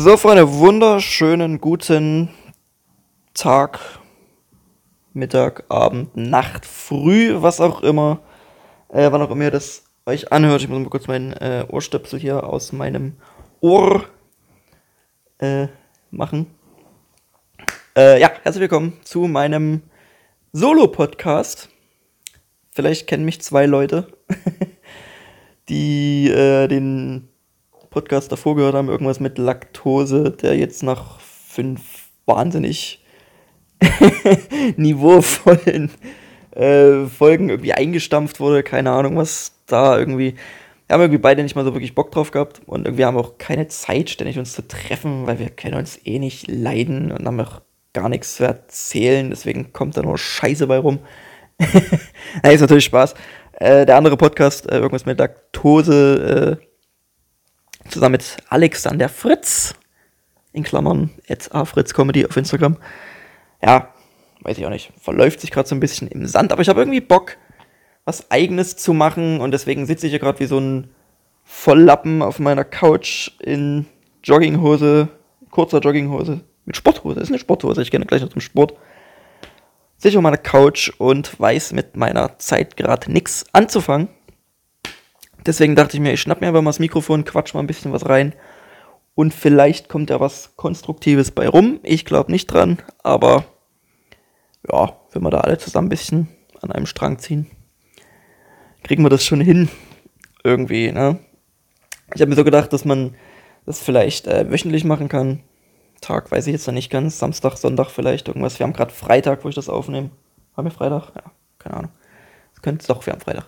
So, Freunde, wunderschönen guten Tag, Mittag, Abend, Nacht, früh, was auch immer, äh, wann auch immer ihr das euch anhört. Ich muss mal kurz meinen äh, Ohrstöpsel hier aus meinem Ohr äh, machen. Äh, ja, herzlich willkommen zu meinem Solo-Podcast. Vielleicht kennen mich zwei Leute, die äh, den Podcast davor gehört haben, irgendwas mit Laktose, der jetzt nach fünf wahnsinnig niveauvollen äh, Folgen irgendwie eingestampft wurde. Keine Ahnung, was da irgendwie. Wir haben irgendwie beide nicht mal so wirklich Bock drauf gehabt und irgendwie haben wir auch keine Zeit, ständig uns zu treffen, weil wir können uns eh nicht leiden und haben auch gar nichts zu erzählen. Deswegen kommt da nur Scheiße bei rum. Nein, ist natürlich Spaß. Äh, der andere Podcast, äh, irgendwas mit Laktose, äh, zusammen mit Alexander Fritz, in Klammern, at Comedy auf Instagram. Ja, weiß ich auch nicht, verläuft sich gerade so ein bisschen im Sand, aber ich habe irgendwie Bock, was Eigenes zu machen und deswegen sitze ich hier gerade wie so ein Volllappen auf meiner Couch in Jogginghose, kurzer Jogginghose, mit Sporthose, ist eine Sporthose, ich kenne gleich noch zum Sport. Sitze auf meiner Couch und weiß mit meiner Zeit gerade nichts anzufangen. Deswegen dachte ich mir, ich schnapp mir einfach mal das Mikrofon, quatsch mal ein bisschen was rein. Und vielleicht kommt da was Konstruktives bei rum. Ich glaube nicht dran, aber ja, wenn wir da alle zusammen ein bisschen an einem Strang ziehen, kriegen wir das schon hin. Irgendwie, ne? Ich habe mir so gedacht, dass man das vielleicht äh, wöchentlich machen kann. Tag weiß ich jetzt noch nicht ganz. Samstag, Sonntag vielleicht irgendwas. Wir haben gerade Freitag, wo ich das aufnehme. Haben wir Freitag? Ja, keine Ahnung. Das könnte es doch, wir haben Freitag.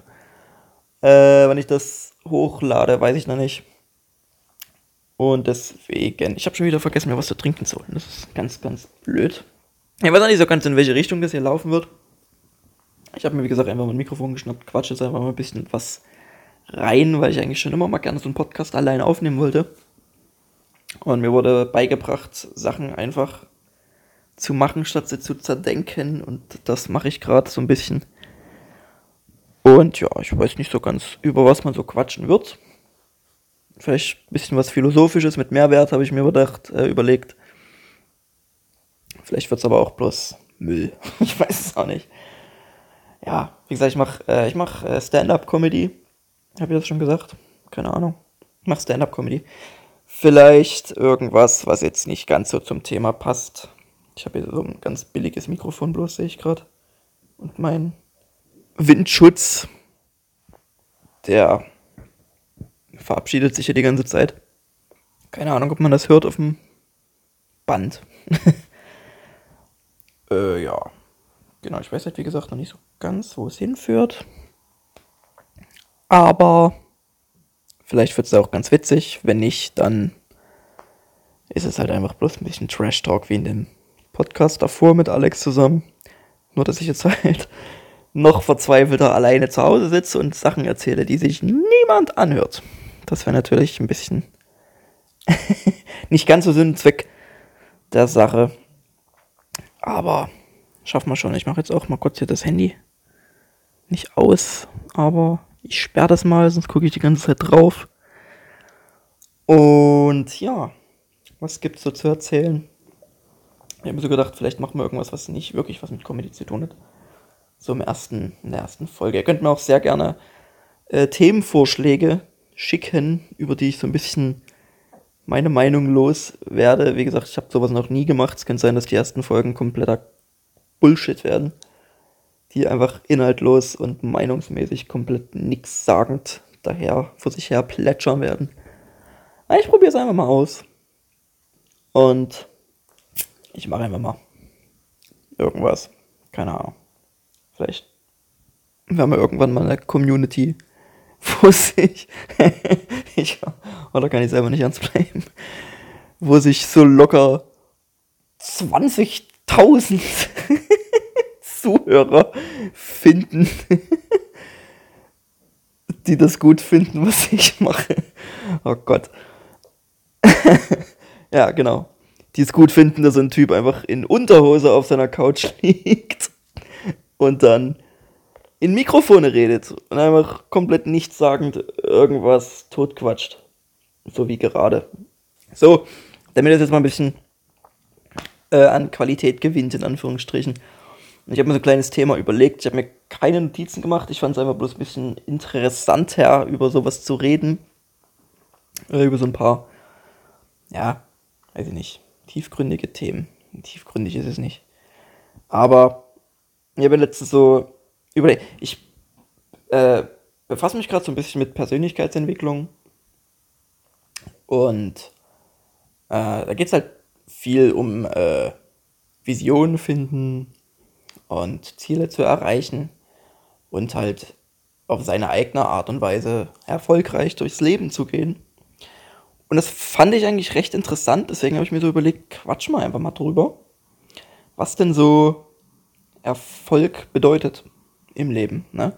Äh, wenn ich das hochlade, weiß ich noch nicht. Und deswegen, ich habe schon wieder vergessen, mir was zu trinken zu holen. Das ist ganz, ganz blöd. Ich weiß auch nicht so ganz, in welche Richtung das hier laufen wird. Ich habe mir, wie gesagt, einfach mal ein Mikrofon geschnappt, quatsche jetzt einfach mal ein bisschen was rein, weil ich eigentlich schon immer mal gerne so einen Podcast allein aufnehmen wollte. Und mir wurde beigebracht, Sachen einfach zu machen, statt sie zu zerdenken. Und das mache ich gerade so ein bisschen. Und ja, ich weiß nicht so ganz, über was man so quatschen wird. Vielleicht ein bisschen was Philosophisches mit Mehrwert, habe ich mir überdacht, äh, überlegt. Vielleicht wird es aber auch bloß Müll. ich weiß es auch nicht. Ja, wie gesagt, ich mache äh, mach, äh, Stand-up-Comedy. Habe ich das schon gesagt? Keine Ahnung. Ich mache Stand-up-Comedy. Vielleicht irgendwas, was jetzt nicht ganz so zum Thema passt. Ich habe hier so ein ganz billiges Mikrofon bloß, sehe ich gerade. Und mein Windschutz, der verabschiedet sich ja die ganze Zeit. Keine Ahnung, ob man das hört auf dem Band. äh, ja. Genau, ich weiß halt, wie gesagt, noch nicht so ganz, wo es hinführt. Aber vielleicht wird es auch ganz witzig. Wenn nicht, dann ist es halt einfach bloß ein bisschen Trash-Talk wie in dem Podcast davor mit Alex zusammen. Nur, dass ich jetzt halt noch verzweifelter alleine zu Hause sitze und Sachen erzähle, die sich niemand anhört. Das wäre natürlich ein bisschen nicht ganz so Sinn und Zweck der Sache. Aber schaffen wir schon. Ich mache jetzt auch mal kurz hier das Handy nicht aus, aber ich sperre das mal, sonst gucke ich die ganze Zeit drauf. Und ja, was gibt's so zu erzählen? Ich habe mir so gedacht, vielleicht machen wir irgendwas, was nicht wirklich was mit Comedy zu tun hat so im ersten, in der ersten Folge. Ihr könnt mir auch sehr gerne äh, Themenvorschläge schicken, über die ich so ein bisschen meine Meinung los werde. Wie gesagt, ich habe sowas noch nie gemacht. Es könnte sein, dass die ersten Folgen kompletter Bullshit werden, die einfach inhaltlos und meinungsmäßig komplett nichtssagend daher vor sich her plätschern werden. Ich probiere es einfach mal aus. Und ich mache einfach mal irgendwas. Keine Ahnung. Vielleicht werden wir irgendwann mal eine Community, wo sich, ich, oder kann ich selber nicht ernst bleiben, wo sich so locker 20.000 Zuhörer finden, die das gut finden, was ich mache. Oh Gott. ja, genau. die es gut finden, dass ein Typ einfach in Unterhose auf seiner Couch liegt und dann in Mikrofone redet und einfach komplett nichtssagend irgendwas totquatscht. So wie gerade. So, damit das jetzt mal ein bisschen äh, an Qualität gewinnt, in Anführungsstrichen. Und ich habe mir so ein kleines Thema überlegt. Ich habe mir keine Notizen gemacht. Ich fand es einfach bloß ein bisschen interessanter, über sowas zu reden. Äh, über so ein paar, ja, weiß ich nicht, tiefgründige Themen. Tiefgründig ist es nicht. Aber ich habe letztens so überlegt, ich äh, befasse mich gerade so ein bisschen mit Persönlichkeitsentwicklung. Und äh, da geht es halt viel um äh, Visionen finden und Ziele zu erreichen und halt auf seine eigene Art und Weise erfolgreich durchs Leben zu gehen. Und das fand ich eigentlich recht interessant, deswegen habe ich mir so überlegt, quatsch mal einfach mal drüber, was denn so Erfolg bedeutet im Leben. Ne?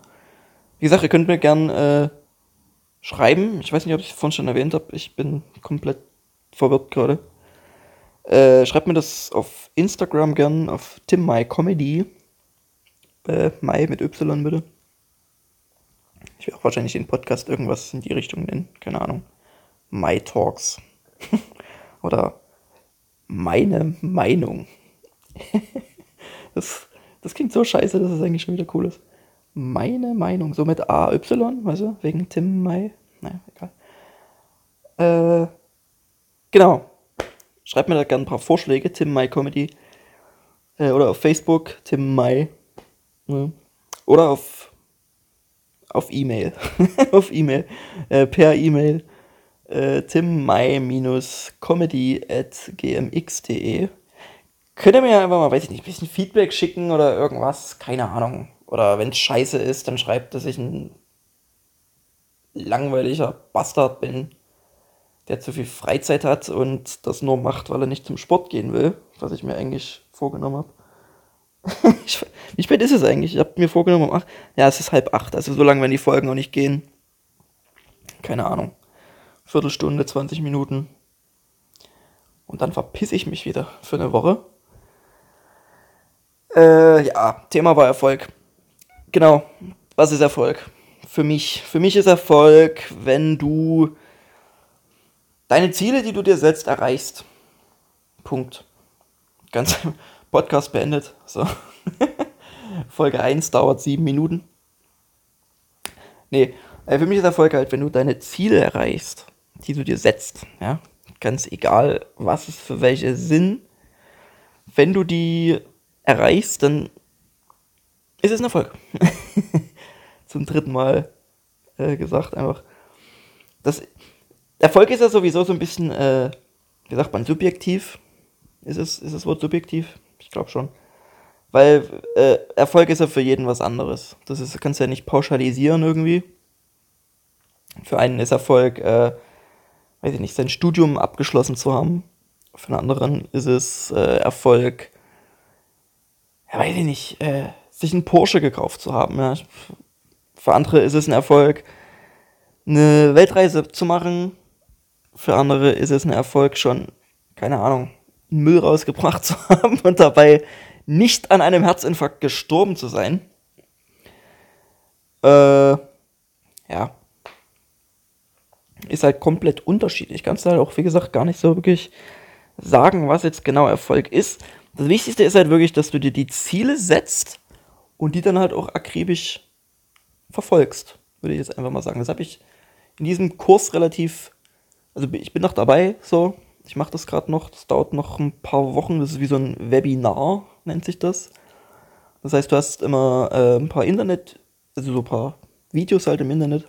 Wie gesagt, ihr könnt mir gern äh, schreiben. Ich weiß nicht, ob ich es vorhin schon erwähnt habe. Ich bin komplett verwirrt gerade. Äh, schreibt mir das auf Instagram gern, auf Tim My Comedy. Äh, Mai mit Y bitte. Ich werde auch wahrscheinlich den Podcast irgendwas in die Richtung nennen. Keine Ahnung. My Talks. Oder meine Meinung. das, das klingt so scheiße, dass es eigentlich schon wieder cool ist. Meine Meinung. So mit AY, weißt du? Wegen Tim Mai. Naja, egal. Äh, genau. Schreibt mir da gerne ein paar Vorschläge, Tim Mai Comedy. Äh, oder auf Facebook, Tim Mai. Oder auf, auf E-Mail. auf E-Mail. Äh, per E-Mail. Äh, timmai-comedy at gmx.de. Könnt ihr mir einfach mal, weiß ich nicht, ein bisschen Feedback schicken oder irgendwas? Keine Ahnung. Oder wenn es scheiße ist, dann schreibt, dass ich ein langweiliger Bastard bin der zu viel Freizeit hat und das nur macht, weil er nicht zum Sport gehen will, was ich mir eigentlich vorgenommen habe. wie spät ist es eigentlich? Ich habe mir vorgenommen um 8. Ja, es ist halb acht. Also so lange werden die Folgen noch nicht gehen. Keine Ahnung. Viertelstunde, 20 Minuten. Und dann verpiss ich mich wieder für eine Woche. Äh, ja, Thema war Erfolg. Genau. Was ist Erfolg? Für mich. Für mich ist Erfolg, wenn du deine Ziele, die du dir setzt, erreichst. Punkt. Ganz Podcast beendet. So. Folge 1 dauert sieben Minuten. Nee, äh, für mich ist Erfolg halt, wenn du deine Ziele erreichst, die du dir setzt. Ja? Ganz egal, was es für welche sind. Wenn du die erreichst, dann ist es ein Erfolg. Zum dritten Mal äh, gesagt, einfach. Das, Erfolg ist ja sowieso so ein bisschen, äh, wie sagt man, subjektiv. Ist es, ist das Wort subjektiv? Ich glaube schon. Weil äh, Erfolg ist ja für jeden was anderes. Das ist, kannst du ja nicht pauschalisieren irgendwie. Für einen ist Erfolg, äh, weiß ich nicht, sein Studium abgeschlossen zu haben. Für einen anderen ist es äh, Erfolg, ja, weiß ich nicht, äh, sich einen Porsche gekauft zu haben. Ja. Für andere ist es ein Erfolg, eine Weltreise zu machen, für andere ist es ein Erfolg, schon, keine Ahnung, Müll rausgebracht zu haben und dabei nicht an einem Herzinfarkt gestorben zu sein. Äh, ja. Ist halt komplett unterschiedlich. Kannst du halt auch, wie gesagt, gar nicht so wirklich sagen, was jetzt genau Erfolg ist. Das Wichtigste ist halt wirklich, dass du dir die Ziele setzt und die dann halt auch akribisch verfolgst, würde ich jetzt einfach mal sagen. Das habe ich in diesem Kurs relativ also ich bin noch dabei, so. Ich mache das gerade noch. Das dauert noch ein paar Wochen. Das ist wie so ein Webinar, nennt sich das. Das heißt, du hast immer äh, ein paar Internet, also so ein paar Videos halt im Internet,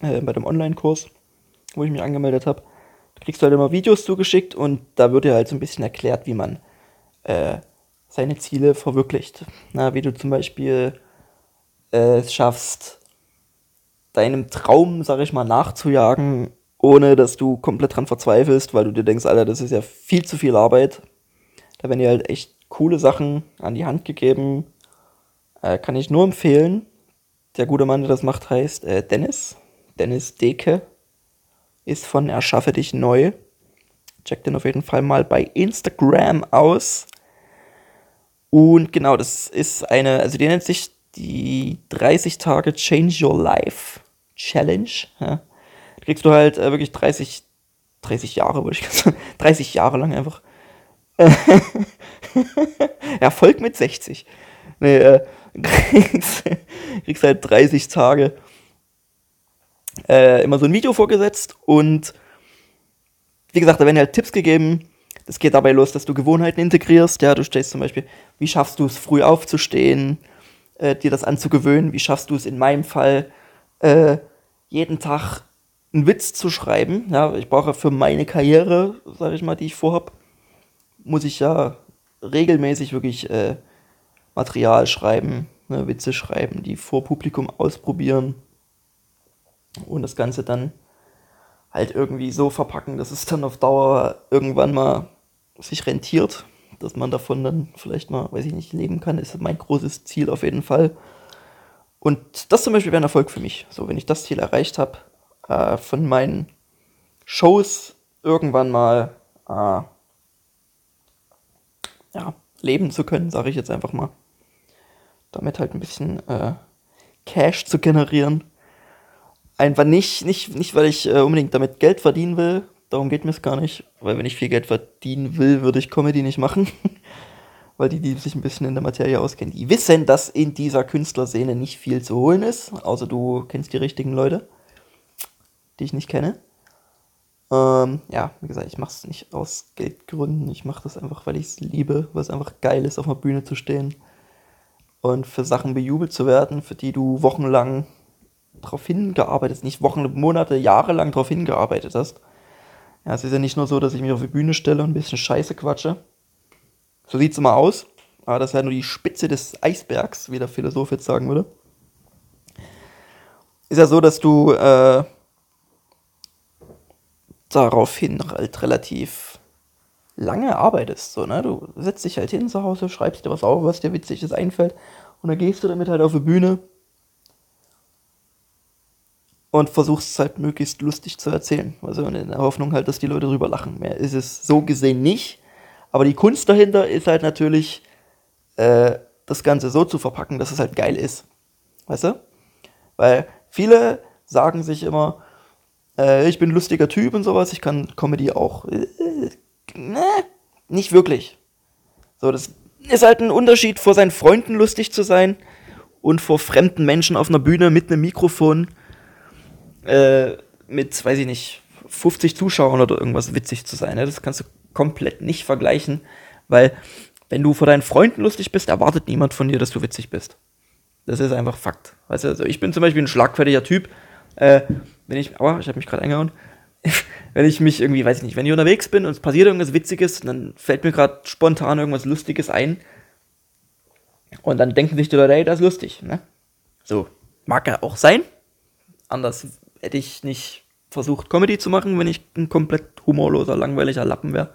äh, bei dem Online-Kurs, wo ich mich angemeldet habe. Da kriegst du halt immer Videos zugeschickt und da wird dir halt so ein bisschen erklärt, wie man äh, seine Ziele verwirklicht. Na, wie du zum Beispiel äh, es schaffst, deinem Traum, sag ich mal, nachzujagen, ohne dass du komplett dran verzweifelst, weil du dir denkst, Alter, das ist ja viel zu viel Arbeit. Da werden dir halt echt coole Sachen an die Hand gegeben. Äh, kann ich nur empfehlen. Der gute Mann, der das macht, heißt äh, Dennis. Dennis Deke. Ist von Erschaffe dich neu. Checkt den auf jeden Fall mal bei Instagram aus. Und genau, das ist eine, also die nennt sich die 30 Tage Change Your Life Challenge. Ja. Kriegst du halt äh, wirklich 30, 30 Jahre, würde ich sagen, 30 Jahre lang einfach. Erfolg mit 60. Nee, äh, kriegst, kriegst halt 30 Tage äh, immer so ein Video vorgesetzt und wie gesagt, da werden halt Tipps gegeben. Das geht dabei los, dass du Gewohnheiten integrierst. Ja, du stehst zum Beispiel, wie schaffst du es, früh aufzustehen, äh, dir das anzugewöhnen? Wie schaffst du es in meinem Fall, äh, jeden Tag einen Witz zu schreiben? Ja, ich brauche für meine Karriere, sage ich mal, die ich vorhab, muss ich ja regelmäßig wirklich äh, Material schreiben, ne, Witze schreiben, die vor Publikum ausprobieren und das Ganze dann halt irgendwie so verpacken, dass es dann auf Dauer irgendwann mal sich rentiert, dass man davon dann vielleicht mal, weiß ich nicht, leben kann, ist mein großes Ziel auf jeden Fall. Und das zum Beispiel wäre ein Erfolg für mich. So, wenn ich das Ziel erreicht habe, äh, von meinen Shows irgendwann mal äh, ja, leben zu können, sage ich jetzt einfach mal. Damit halt ein bisschen äh, Cash zu generieren. Einfach nicht, nicht, nicht weil ich äh, unbedingt damit Geld verdienen will, darum geht mir es gar nicht. Weil wenn ich viel Geld verdienen will, würde ich Comedy nicht machen. weil die, die sich ein bisschen in der Materie auskennen, die wissen, dass in dieser Künstlerszene nicht viel zu holen ist. Außer du kennst die richtigen Leute, die ich nicht kenne. Ähm, ja, wie gesagt, ich mache es nicht aus Geldgründen. Ich mache das einfach, weil ich es liebe, weil es einfach geil ist, auf einer Bühne zu stehen und für Sachen bejubelt zu werden, für die du wochenlang darauf hingearbeitet hast, nicht Wochen, Monate, Jahre lang darauf hingearbeitet hast. Ja, es ist ja nicht nur so, dass ich mich auf die Bühne stelle und ein bisschen Scheiße quatsche. So sieht es immer aus. Aber das ist ja nur die Spitze des Eisbergs, wie der Philosoph jetzt sagen würde. Ist ja so, dass du äh, daraufhin halt relativ lange arbeitest. So, ne? Du setzt dich halt hin zu Hause, schreibst dir was auf, was dir witziges einfällt. Und dann gehst du damit halt auf die Bühne und versuchst es halt möglichst lustig zu erzählen. Also in der Hoffnung halt, dass die Leute drüber lachen. Mehr ist es so gesehen nicht. Aber die Kunst dahinter ist halt natürlich, äh, das Ganze so zu verpacken, dass es halt geil ist. Weißt du? Weil viele sagen sich immer, äh, ich bin ein lustiger Typ und sowas, ich kann Comedy auch. Äh, ne, nicht wirklich. So, das ist halt ein Unterschied, vor seinen Freunden lustig zu sein und vor fremden Menschen auf einer Bühne mit einem Mikrofon äh, mit, weiß ich nicht, 50 Zuschauern oder irgendwas witzig zu sein. Ne? Das kannst du komplett nicht vergleichen, weil wenn du vor deinen Freunden lustig bist, erwartet niemand von dir, dass du witzig bist. Das ist einfach Fakt. Weißt du, also ich bin zum Beispiel ein schlagfertiger Typ. Äh, wenn ich, aber ich habe mich gerade eingehauen. wenn ich mich irgendwie, weiß ich nicht, wenn ich unterwegs bin und es passiert irgendwas Witziges, dann fällt mir gerade spontan irgendwas Lustiges ein. Und dann denken sich die Leute, ey, das ist lustig. Ne? So, mag ja auch sein. Anders hätte ich nicht versucht, Comedy zu machen, wenn ich ein komplett humorloser, langweiliger Lappen wäre.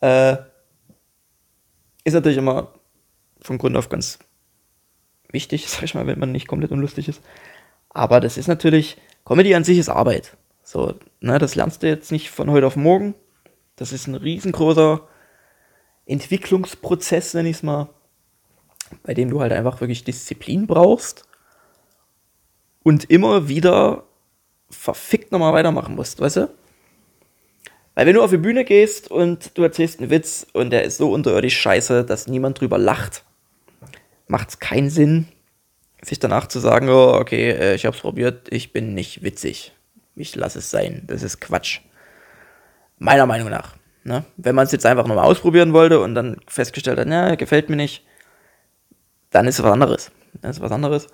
Äh, ist natürlich immer von Grund auf ganz wichtig, sag ich mal, wenn man nicht komplett unlustig ist. Aber das ist natürlich, Comedy an sich ist Arbeit. So, ne, das lernst du jetzt nicht von heute auf morgen. Das ist ein riesengroßer Entwicklungsprozess, nenne ich es mal, bei dem du halt einfach wirklich Disziplin brauchst und immer wieder verfickt nochmal weitermachen musst, weißt du? Weil wenn du auf die Bühne gehst und du erzählst einen Witz und der ist so unterirdisch scheiße, dass niemand drüber lacht, macht es keinen Sinn, sich danach zu sagen, oh, okay, äh, ich hab's probiert, ich bin nicht witzig. Ich lasse es sein. Das ist Quatsch. Meiner Meinung nach. Ne? Wenn man es jetzt einfach nochmal ausprobieren wollte und dann festgestellt hat, na, gefällt mir nicht, dann ist es was anderes. Dann ist es was anderes.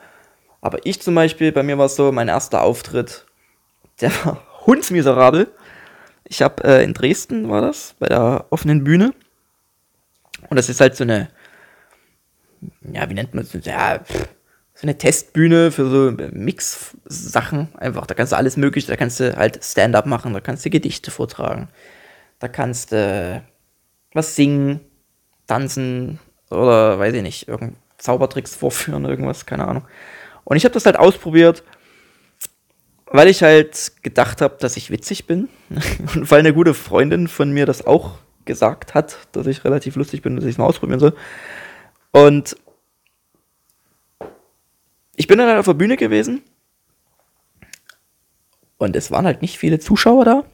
Aber ich zum Beispiel, bei mir war es so, mein erster Auftritt, der war hundsmiserabel. Ich habe äh, in Dresden war das, bei der offenen Bühne. Und das ist halt so eine, ja, wie nennt man das? Ja, pff, eine Testbühne für so Mix-Sachen. Einfach, da kannst du alles mögliche, da kannst du halt Stand-up machen, da kannst du Gedichte vortragen, da kannst du was singen, tanzen oder weiß ich nicht, irgend Zaubertricks vorführen, irgendwas, keine Ahnung. Und ich habe das halt ausprobiert weil ich halt gedacht habe, dass ich witzig bin. Und weil eine gute Freundin von mir das auch gesagt hat, dass ich relativ lustig bin, dass ich es mal ausprobieren soll. Und ich bin dann halt auf der Bühne gewesen. Und es waren halt nicht viele Zuschauer da.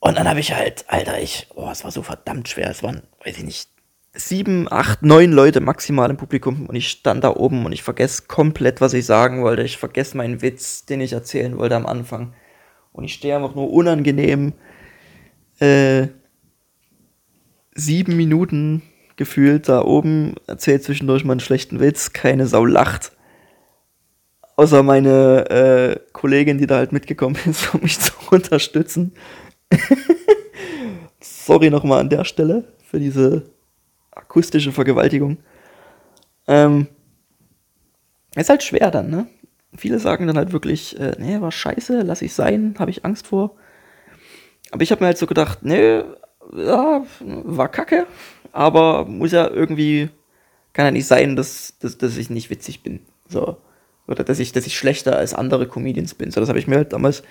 Und dann habe ich halt, Alter, ich, oh, es war so verdammt schwer. Es waren, weiß ich nicht, sieben, acht, neun Leute maximal im Publikum und ich stand da oben und ich vergesse komplett, was ich sagen wollte. Ich vergesse meinen Witz, den ich erzählen wollte am Anfang. Und ich stehe einfach nur unangenehm äh, sieben Minuten gefühlt da oben, erzählt zwischendurch mal einen schlechten Witz, keine Sau lacht. Außer meine äh, Kollegin, die da halt mitgekommen ist, um mich zu unterstützen. Sorry nochmal an der Stelle für diese akustische Vergewaltigung. Ähm, ist halt schwer dann, ne? Viele sagen dann halt wirklich, äh, nee, war scheiße, lass ich sein, habe ich Angst vor. Aber ich habe mir halt so gedacht, nee, ja, war kacke, aber muss ja irgendwie, kann ja nicht sein, dass, dass, dass ich nicht witzig bin. So. Oder dass ich, dass ich schlechter als andere Comedians bin. So, das habe ich mir halt damals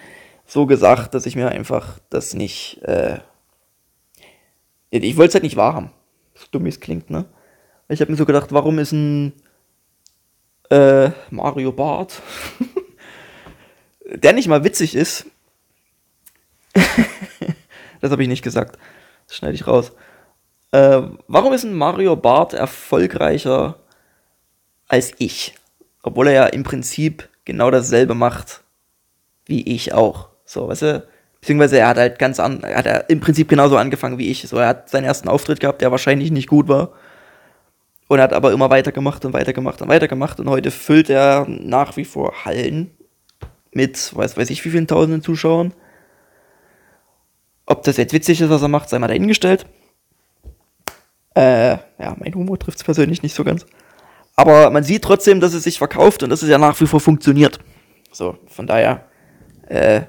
so gesagt, dass ich mir einfach das nicht, äh, ich wollte es halt nicht wahrhaben dumm es klingt, ne? Ich habe mir so gedacht, warum ist ein äh, Mario Bart, der nicht mal witzig ist, das habe ich nicht gesagt, das schneide ich raus. Äh, warum ist ein Mario Bart erfolgreicher als ich? Obwohl er ja im Prinzip genau dasselbe macht wie ich auch. So, weißt du? Beziehungsweise er hat halt ganz an, er hat er im Prinzip genauso angefangen wie ich. So, er hat seinen ersten Auftritt gehabt, der wahrscheinlich nicht gut war. Und hat aber immer weitergemacht und weitergemacht und weitergemacht. Und heute füllt er nach wie vor Hallen mit, weiß, weiß ich, wie vielen tausenden Zuschauern. Ob das jetzt witzig ist, was er macht, sei mal dahingestellt. Äh, ja, mein Humor trifft es persönlich nicht so ganz. Aber man sieht trotzdem, dass es sich verkauft und dass es ja nach wie vor funktioniert. So, von daher, äh,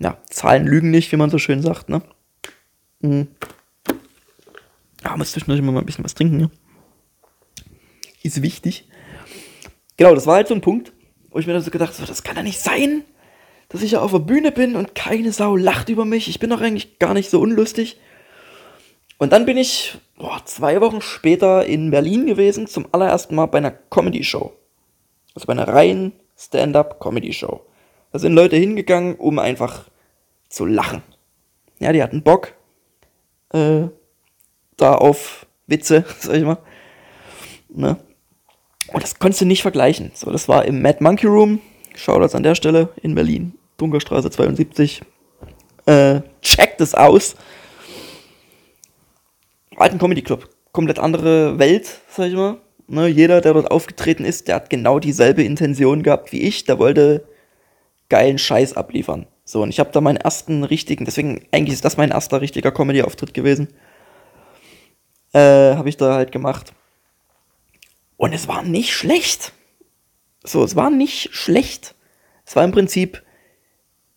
ja, Zahlen lügen nicht, wie man so schön sagt, ne? Mhm. Ja, muss zwischendurch immer mal ein bisschen was trinken, ne? Ist wichtig. Genau, das war halt so ein Punkt, wo ich mir dann so gedacht habe, das kann ja nicht sein, dass ich ja auf der Bühne bin und keine Sau lacht über mich. Ich bin doch eigentlich gar nicht so unlustig. Und dann bin ich boah, zwei Wochen später in Berlin gewesen, zum allerersten Mal bei einer Comedy-Show. Also bei einer reinen Stand-up-Comedy-Show. Da sind Leute hingegangen, um einfach zu lachen. Ja, die hatten Bock äh, da auf Witze, sag ich mal. Ne? Und das konntest du nicht vergleichen. So, das war im Mad Monkey Room. Shoutouts an der Stelle in Berlin. Dunkerstraße 72. Äh, checkt es aus. Alten Comedy Club. Komplett andere Welt, sag ich mal. Ne, jeder, der dort aufgetreten ist, der hat genau dieselbe Intention gehabt wie ich. Der wollte geilen Scheiß abliefern. So, und ich habe da meinen ersten richtigen, deswegen eigentlich ist das mein erster richtiger Comedy-Auftritt gewesen. Äh, habe ich da halt gemacht. Und es war nicht schlecht. So, es war nicht schlecht. Es war im Prinzip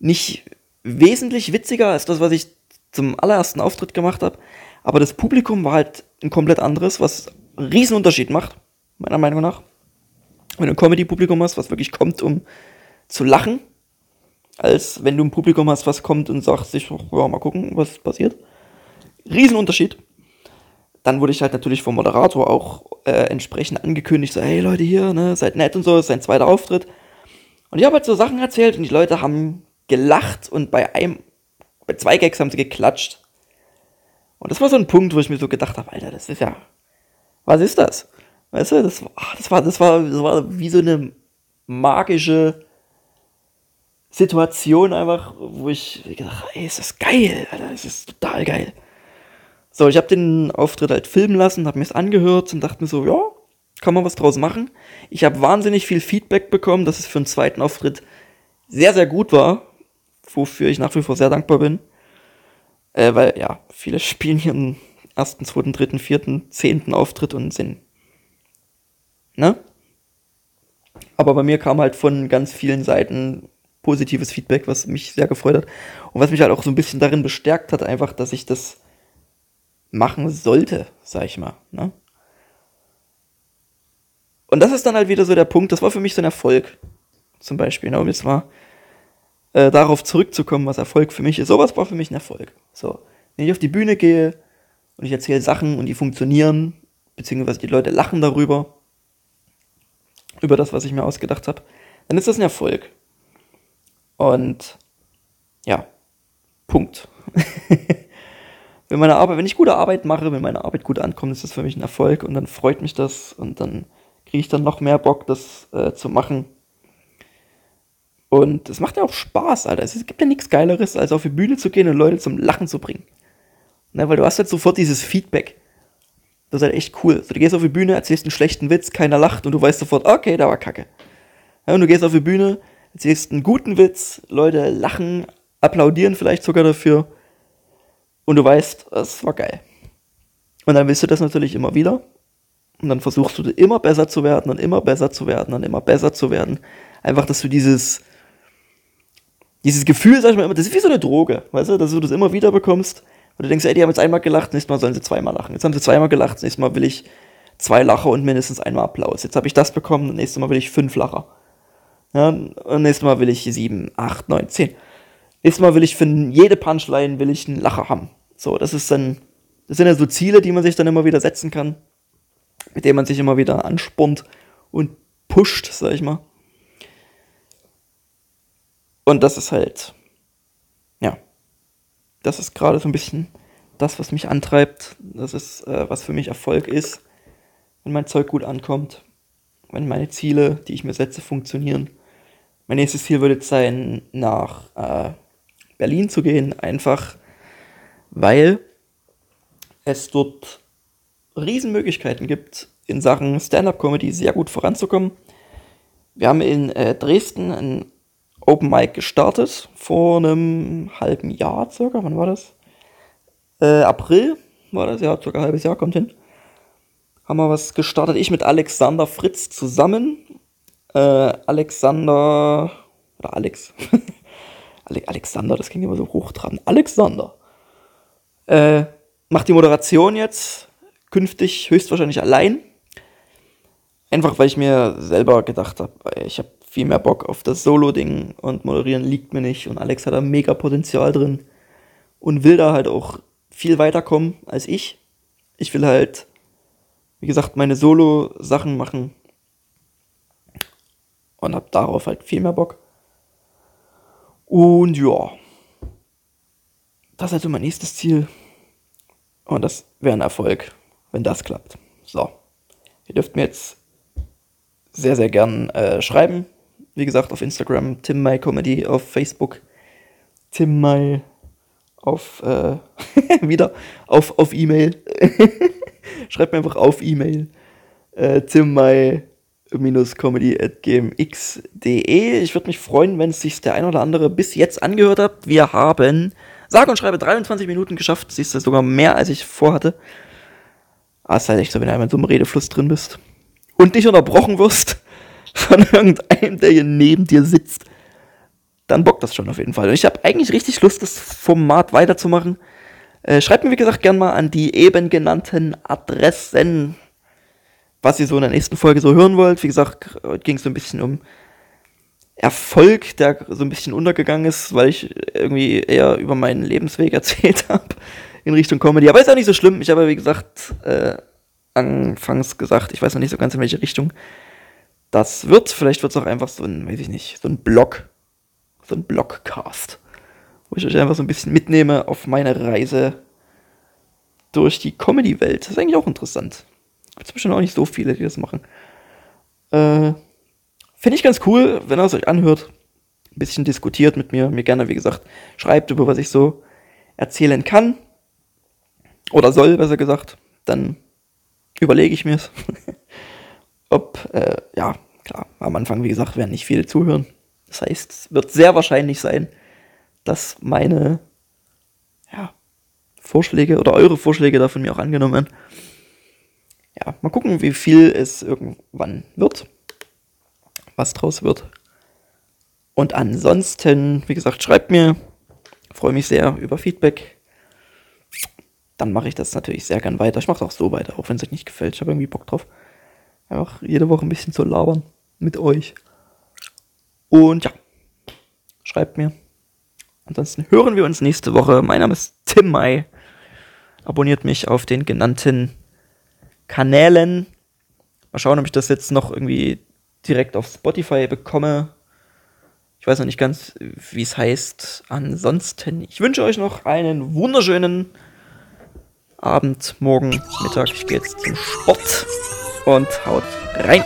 nicht wesentlich witziger als das, was ich zum allerersten Auftritt gemacht habe. Aber das Publikum war halt ein komplett anderes, was einen riesen Unterschied macht, meiner Meinung nach. Wenn du ein Comedy-Publikum hast, was wirklich kommt, um zu lachen, als wenn du ein Publikum hast, was kommt und sagt sich, ja, mal gucken, was passiert. Riesenunterschied. Dann wurde ich halt natürlich vom Moderator auch äh, entsprechend angekündigt, so, hey Leute hier, ne, seid nett und so, ist sein zweiter Auftritt. Und ich habe halt so Sachen erzählt und die Leute haben gelacht und bei einem, bei zwei Gags haben sie geklatscht. Und das war so ein Punkt, wo ich mir so gedacht habe, Alter, das ist ja, was ist das? Weißt du, das, das, war, das, war, das war wie so eine magische Situation einfach, wo ich gedacht habe, ey, ist das geil, Alter, das ist total geil. So, ich habe den Auftritt halt filmen lassen, habe mir es angehört und dachte mir so, ja, kann man was draus machen. Ich habe wahnsinnig viel Feedback bekommen, dass es für einen zweiten Auftritt sehr, sehr gut war, wofür ich nach wie vor sehr dankbar bin. Äh, weil, ja, viele spielen hier einen ersten, zweiten, dritten, vierten, zehnten Auftritt und sind, ne? Aber bei mir kam halt von ganz vielen Seiten positives Feedback, was mich sehr gefreut hat. Und was mich halt auch so ein bisschen darin bestärkt hat, einfach, dass ich das machen sollte, sag ich mal. Ne? Und das ist dann halt wieder so der Punkt, das war für mich so ein Erfolg. zum Beispiel, ne, um jetzt mal äh, darauf zurückzukommen, was Erfolg für mich ist. Sowas war für mich ein Erfolg. So, wenn ich auf die Bühne gehe und ich erzähle Sachen und die funktionieren, beziehungsweise die Leute lachen darüber, über das, was ich mir ausgedacht habe, dann ist das ein Erfolg. Und ja, Punkt. wenn meine Arbeit, wenn ich gute Arbeit mache, wenn meine Arbeit gut ankommt, ist das für mich ein Erfolg und dann freut mich das und dann kriege ich dann noch mehr Bock, das äh, zu machen. Und es macht ja auch Spaß, Alter. Es gibt ja nichts Geileres, als auf die Bühne zu gehen und Leute zum Lachen zu bringen. Ne, weil du hast halt sofort dieses Feedback. Das ist halt echt cool. So, du gehst auf die Bühne, erzählst einen schlechten Witz, keiner lacht und du weißt sofort, okay, da war Kacke. Ja, und du gehst auf die Bühne, erzählst einen guten Witz, Leute lachen, applaudieren vielleicht sogar dafür und du weißt, es war geil. Und dann willst du das natürlich immer wieder und dann versuchst du immer besser zu werden und immer besser zu werden und immer besser zu werden. Einfach, dass du dieses, dieses Gefühl, sag ich mal immer, das ist wie so eine Droge, weißt du, dass du das immer wieder bekommst und du denkst, ey, die haben jetzt einmal gelacht, nächstes Mal sollen sie zweimal lachen. Jetzt haben sie zweimal gelacht, nächstes Mal will ich zwei Lacher und mindestens einmal Applaus. Jetzt habe ich das bekommen, nächstes Mal will ich fünf Lacher. Ja, und nächstes Mal will ich sieben, acht, neun, zehn. Nächstes Mal will ich für jede Punchline will ich einen Lacher haben. So, das ist dann, das sind ja so Ziele, die man sich dann immer wieder setzen kann, mit denen man sich immer wieder anspornt und pusht, sag ich mal. Und das ist halt, ja, das ist gerade so ein bisschen das, was mich antreibt. Das ist, äh, was für mich Erfolg ist, wenn mein Zeug gut ankommt, wenn meine Ziele, die ich mir setze, funktionieren. Mein nächstes Ziel würde jetzt sein, nach äh, Berlin zu gehen, einfach weil es dort Riesenmöglichkeiten gibt, in Sachen Stand-up-Comedy sehr gut voranzukommen. Wir haben in äh, Dresden ein Open Mic gestartet, vor einem halben Jahr circa. Wann war das? Äh, April war das, ja, circa ein halbes Jahr, kommt hin. Haben wir was gestartet, ich mit Alexander Fritz zusammen. Äh, Alexander, oder Alex, Alexander, das klingt immer so hochtrabend. Alexander. Äh, macht die Moderation jetzt künftig höchstwahrscheinlich allein. Einfach weil ich mir selber gedacht habe, ich habe viel mehr Bock auf das Solo-Ding und moderieren liegt mir nicht. Und Alex hat da mega Potenzial drin und will da halt auch viel weiterkommen als ich. Ich will halt, wie gesagt, meine Solo-Sachen machen und hab darauf halt viel mehr Bock. Und ja, das ist also mein nächstes Ziel. Und das wäre ein Erfolg, wenn das klappt. So, ihr dürft mir jetzt sehr, sehr gern äh, schreiben. Wie gesagt, auf Instagram, Tim My Comedy, auf Facebook, Tim My auf, äh, wieder, auf, auf E-Mail. Schreibt mir einfach auf E-Mail. Äh, Tim My comedy.gmx.de. Ich würde mich freuen, wenn es sich der ein oder andere bis jetzt angehört hat. Wir haben, sage und schreibe, 23 Minuten geschafft. Siehst du, sogar mehr, als ich vorhatte. Ah, ist halt echt so, wenn du einmal in so einem Redefluss drin bist und nicht unterbrochen wirst von irgendeinem, der hier neben dir sitzt, dann bockt das schon auf jeden Fall. Und ich habe eigentlich richtig Lust, das Format weiterzumachen. Äh, schreibt mir, wie gesagt, gerne mal an die eben genannten Adressen was ihr so in der nächsten Folge so hören wollt. Wie gesagt, ging es so ein bisschen um Erfolg, der so ein bisschen untergegangen ist, weil ich irgendwie eher über meinen Lebensweg erzählt habe in Richtung Comedy. Aber ist auch nicht so schlimm. Ich habe, wie gesagt, äh, anfangs gesagt, ich weiß noch nicht so ganz in welche Richtung das wird. Vielleicht wird es auch einfach so ein, weiß ich nicht, so ein Blog, so ein Blogcast, wo ich euch einfach so ein bisschen mitnehme auf meine Reise durch die Comedy-Welt. Das ist eigentlich auch interessant. Gibt es bestimmt auch nicht so viele, die das machen. Äh, Finde ich ganz cool, wenn er es euch anhört. Ein bisschen diskutiert mit mir. Mir gerne, wie gesagt, schreibt über was ich so erzählen kann. Oder soll, besser gesagt. Dann überlege ich mir es. Ob, äh, ja, klar, am Anfang, wie gesagt, werden nicht viele zuhören. Das heißt, es wird sehr wahrscheinlich sein, dass meine ja, Vorschläge oder eure Vorschläge da von mir auch angenommen werden ja, mal gucken, wie viel es irgendwann wird, was draus wird. Und ansonsten, wie gesagt, schreibt mir, freue mich sehr über Feedback. Dann mache ich das natürlich sehr gern weiter. Ich mache es auch so weiter, auch wenn es euch nicht gefällt. Ich habe irgendwie Bock drauf, einfach jede Woche ein bisschen zu labern mit euch. Und ja, schreibt mir. Ansonsten hören wir uns nächste Woche. Mein Name ist Tim Mai. Abonniert mich auf den genannten Kanälen. Mal schauen, ob ich das jetzt noch irgendwie direkt auf Spotify bekomme. Ich weiß noch nicht ganz, wie es heißt. Ansonsten, ich wünsche euch noch einen wunderschönen Abend, morgen, Mittag. Ich gehe jetzt zum Sport und haut rein.